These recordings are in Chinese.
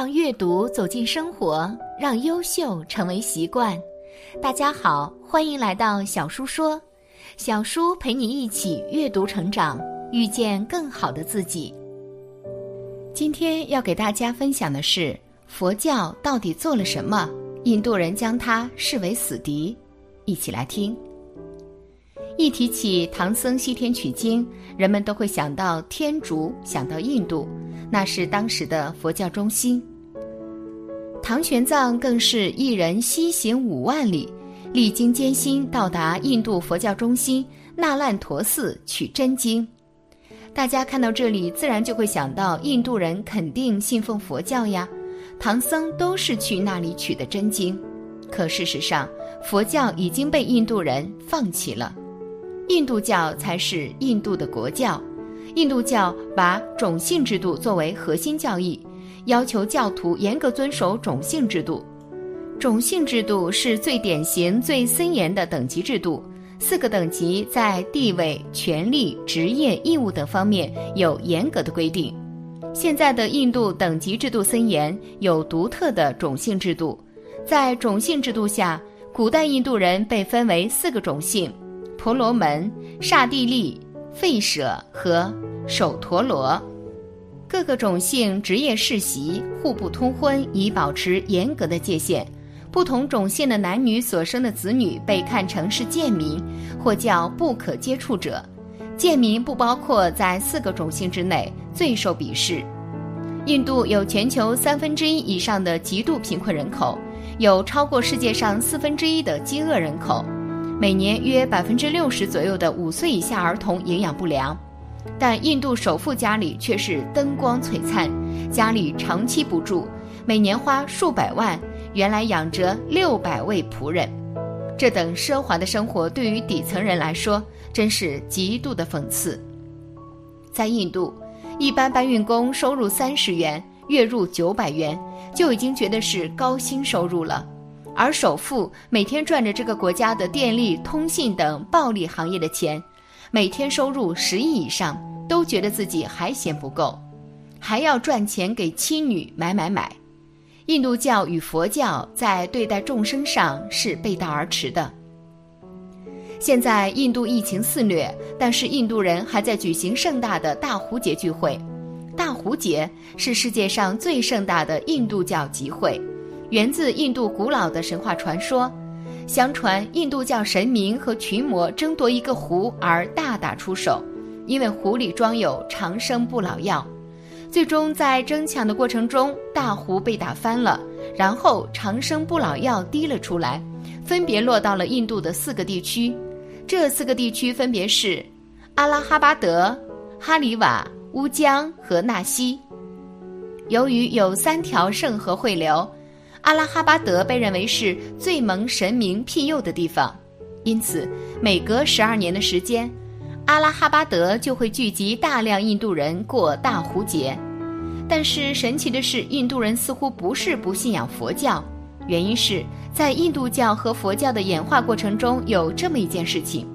让阅读走进生活，让优秀成为习惯。大家好，欢迎来到小叔说，小叔陪你一起阅读成长，遇见更好的自己。今天要给大家分享的是佛教到底做了什么？印度人将它视为死敌，一起来听。一提起唐僧西天取经，人们都会想到天竺，想到印度，那是当时的佛教中心。唐玄奘更是一人西行五万里，历经艰辛到达印度佛教中心那烂陀寺取真经。大家看到这里，自然就会想到印度人肯定信奉佛教呀，唐僧都是去那里取的真经。可事实上，佛教已经被印度人放弃了。印度教才是印度的国教，印度教把种姓制度作为核心教义，要求教徒严格遵守种姓制度。种姓制度是最典型、最森严的等级制度，四个等级在地位、权利、职业、义务等方面有严格的规定。现在的印度等级制度森严，有独特的种姓制度。在种姓制度下，古代印度人被分为四个种姓。婆罗门、刹帝利、吠舍和首陀罗，各个种姓职业世袭，互不通婚，以保持严格的界限。不同种姓的男女所生的子女被看成是贱民，或叫不可接触者。贱民不包括在四个种姓之内，最受鄙视。印度有全球三分之一以上的极度贫困人口，有超过世界上四分之一的饥饿人口。每年约百分之六十左右的五岁以下儿童营养不良，但印度首富家里却是灯光璀璨，家里长期不住，每年花数百万，原来养着六百位仆人。这等奢华的生活对于底层人来说，真是极度的讽刺。在印度，一般搬运工收入三十元，月入九百元，就已经觉得是高薪收入了。而首富每天赚着这个国家的电力、通信等暴利行业的钱，每天收入十亿以上，都觉得自己还嫌不够，还要赚钱给妻女买买买。印度教与佛教在对待众生上是背道而驰的。现在印度疫情肆虐，但是印度人还在举行盛大的大壶节聚会。大壶节是世界上最盛大的印度教集会。源自印度古老的神话传说，相传印度教神明和群魔争夺一个壶而大打出手，因为壶里装有长生不老药，最终在争抢的过程中，大壶被打翻了，然后长生不老药滴了出来，分别落到了印度的四个地区，这四个地区分别是阿拉哈巴德、哈里瓦、乌江和纳西。由于有三条圣河汇流。阿拉哈巴德被认为是最蒙神明庇佑的地方，因此每隔十二年的时间，阿拉哈巴德就会聚集大量印度人过大壶节。但是神奇的是，印度人似乎不是不信仰佛教，原因是在印度教和佛教的演化过程中有这么一件事情：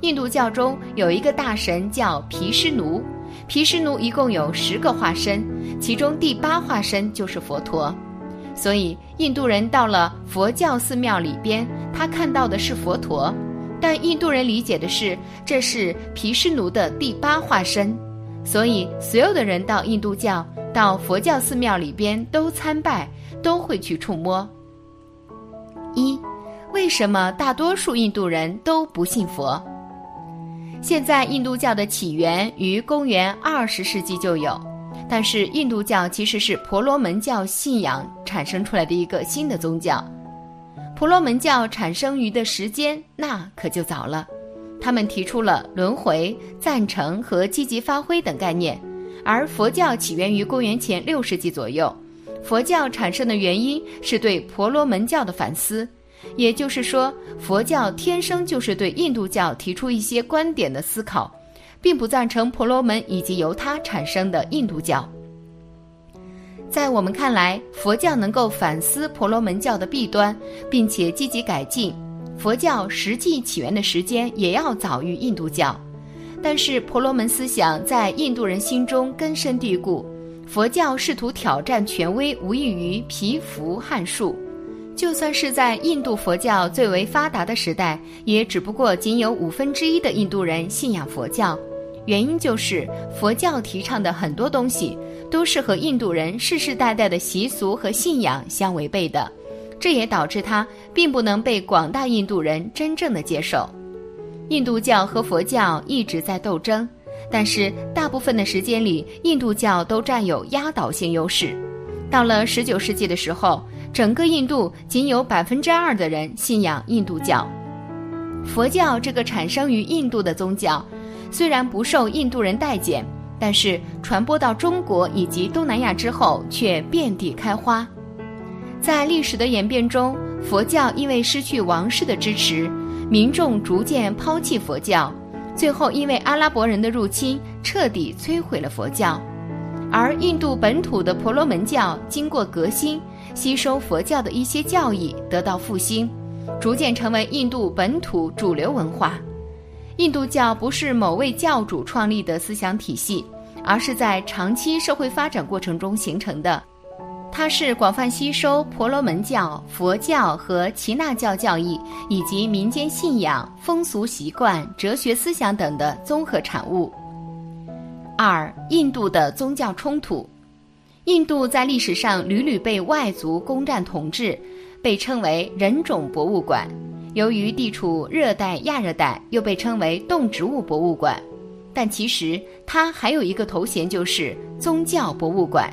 印度教中有一个大神叫毗湿奴，毗湿奴一共有十个化身，其中第八化身就是佛陀。所以，印度人到了佛教寺庙里边，他看到的是佛陀，但印度人理解的是这是毗湿奴的第八化身。所以，所有的人到印度教、到佛教寺庙里边都参拜，都会去触摸。一，为什么大多数印度人都不信佛？现在，印度教的起源于公元二十世纪就有。但是印度教其实是婆罗门教信仰产生出来的一个新的宗教，婆罗门教产生于的时间那可就早了，他们提出了轮回、赞成和积极发挥等概念，而佛教起源于公元前六世纪左右，佛教产生的原因是对婆罗门教的反思，也就是说，佛教天生就是对印度教提出一些观点的思考。并不赞成婆罗门以及由它产生的印度教。在我们看来，佛教能够反思婆罗门教的弊端，并且积极改进。佛教实际起源的时间也要早于印度教，但是婆罗门思想在印度人心中根深蒂固，佛教试图挑战权威，无异于蚍蜉撼树。就算是在印度佛教最为发达的时代，也只不过仅有五分之一的印度人信仰佛教。原因就是佛教提倡的很多东西都是和印度人世世代代的习俗和信仰相违背的，这也导致它并不能被广大印度人真正的接受。印度教和佛教一直在斗争，但是大部分的时间里，印度教都占有压倒性优势。到了十九世纪的时候，整个印度仅有百分之二的人信仰印度教。佛教这个产生于印度的宗教。虽然不受印度人待见，但是传播到中国以及东南亚之后却遍地开花。在历史的演变中，佛教因为失去王室的支持，民众逐渐抛弃佛教，最后因为阿拉伯人的入侵，彻底摧毁了佛教。而印度本土的婆罗门教经过革新，吸收佛教的一些教义，得到复兴，逐渐成为印度本土主流文化。印度教不是某位教主创立的思想体系，而是在长期社会发展过程中形成的。它是广泛吸收婆罗门教、佛教和耆那教教义，以及民间信仰、风俗习惯、哲学思想等的综合产物。二、印度的宗教冲突。印度在历史上屡屡被外族攻占统治，被称为人种博物馆。由于地处热带亚热带，又被称为动植物博物馆，但其实它还有一个头衔，就是宗教博物馆。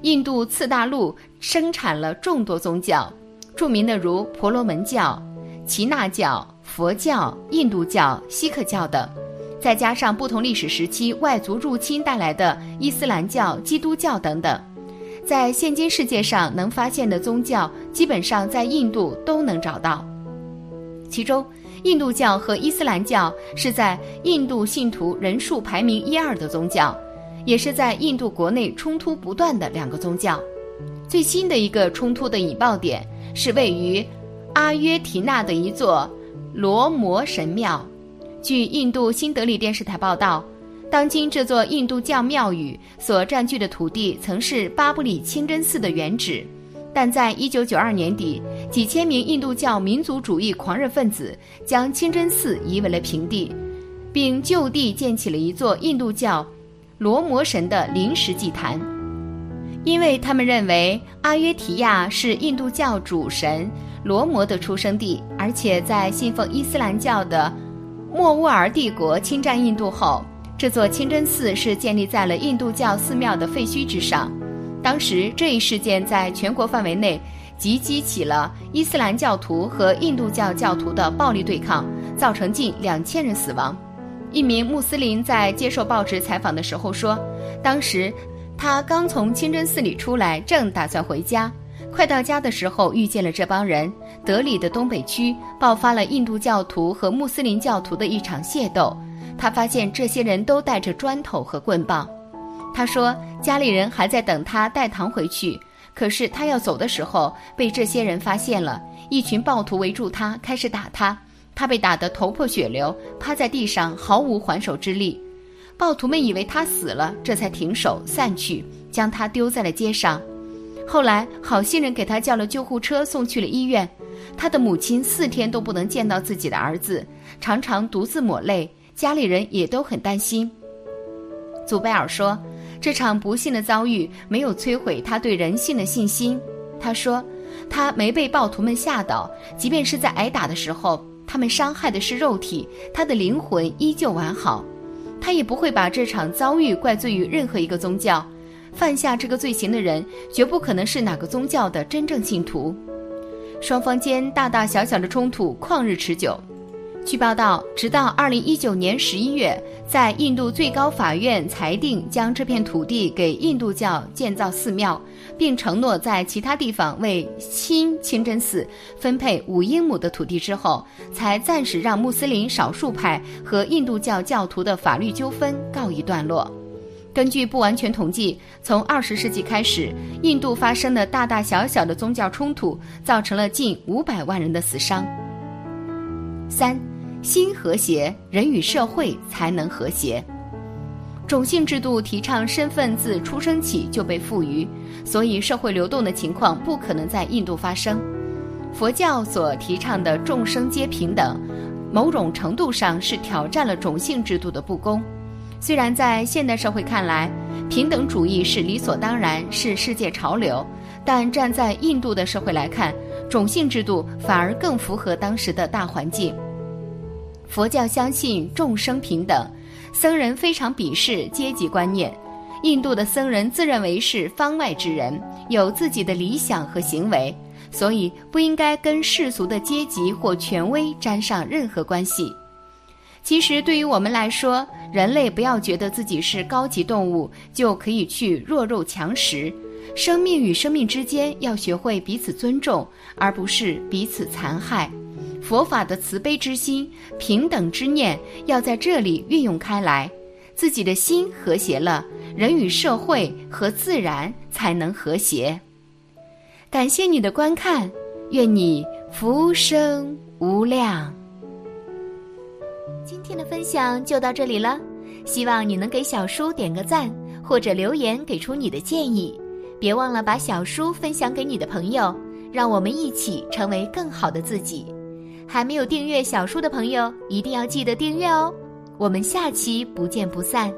印度次大陆生产了众多宗教，著名的如婆罗门教、耆那教、佛教、印度教、锡克教等，再加上不同历史时期外族入侵带来的伊斯兰教、基督教等等，在现今世界上能发现的宗教，基本上在印度都能找到。其中，印度教和伊斯兰教是在印度信徒人数排名一二的宗教，也是在印度国内冲突不断的两个宗教。最新的一个冲突的引爆点是位于阿约提纳的一座罗摩神庙。据印度新德里电视台报道，当今这座印度教庙宇所占据的土地曾是巴布里清真寺的原址。但在一九九二年底，几千名印度教民族主义狂热分子将清真寺夷为了平地，并就地建起了一座印度教罗摩神的临时祭坛，因为他们认为阿约提亚是印度教主神罗摩的出生地，而且在信奉伊斯兰教的莫卧儿帝国侵占印度后，这座清真寺是建立在了印度教寺庙的废墟之上。当时这一事件在全国范围内，即激起了伊斯兰教徒和印度教教徒的暴力对抗，造成近两千人死亡。一名穆斯林在接受报纸采访的时候说，当时他刚从清真寺里出来，正打算回家，快到家的时候遇见了这帮人。德里的东北区爆发了印度教徒和穆斯林教徒的一场械斗，他发现这些人都带着砖头和棍棒。他说，家里人还在等他带糖回去，可是他要走的时候被这些人发现了，一群暴徒围住他，开始打他，他被打得头破血流，趴在地上毫无还手之力。暴徒们以为他死了，这才停手散去，将他丢在了街上。后来好心人给他叫了救护车，送去了医院。他的母亲四天都不能见到自己的儿子，常常独自抹泪，家里人也都很担心。祖贝尔说。这场不幸的遭遇没有摧毁他对人性的信心。他说：“他没被暴徒们吓倒，即便是在挨打的时候，他们伤害的是肉体，他的灵魂依旧完好。他也不会把这场遭遇怪罪于任何一个宗教。犯下这个罪行的人绝不可能是哪个宗教的真正信徒。双方间大大小小的冲突旷日持久。”据报道，直到二零一九年十一月，在印度最高法院裁定将这片土地给印度教建造寺庙，并承诺在其他地方为新清真寺分配五英亩的土地之后，才暂时让穆斯林少数派和印度教教徒的法律纠纷告一段落。根据不完全统计，从二十世纪开始，印度发生的大大小小的宗教冲突，造成了近五百万人的死伤。三。心和谐，人与社会才能和谐。种姓制度提倡身份自出生起就被赋予，所以社会流动的情况不可能在印度发生。佛教所提倡的众生皆平等，某种程度上是挑战了种姓制度的不公。虽然在现代社会看来，平等主义是理所当然，是世界潮流，但站在印度的社会来看，种姓制度反而更符合当时的大环境。佛教相信众生平等，僧人非常鄙视阶级观念。印度的僧人自认为是方外之人，有自己的理想和行为。所以不应该跟世俗的阶级或权威沾上任何关系。其实对于我们来说，人类不要觉得自己是高级动物就可以去弱肉强食。生命与生命之间要学会彼此尊重，而不是彼此残害。佛法的慈悲之心、平等之念要在这里运用开来。自己的心和谐了，人与社会和自然才能和谐。感谢你的观看，愿你福生无量。今天的分享就到这里了，希望你能给小叔点个赞，或者留言给出你的建议。别忘了把小叔分享给你的朋友，让我们一起成为更好的自己。还没有订阅小叔的朋友，一定要记得订阅哦。我们下期不见不散。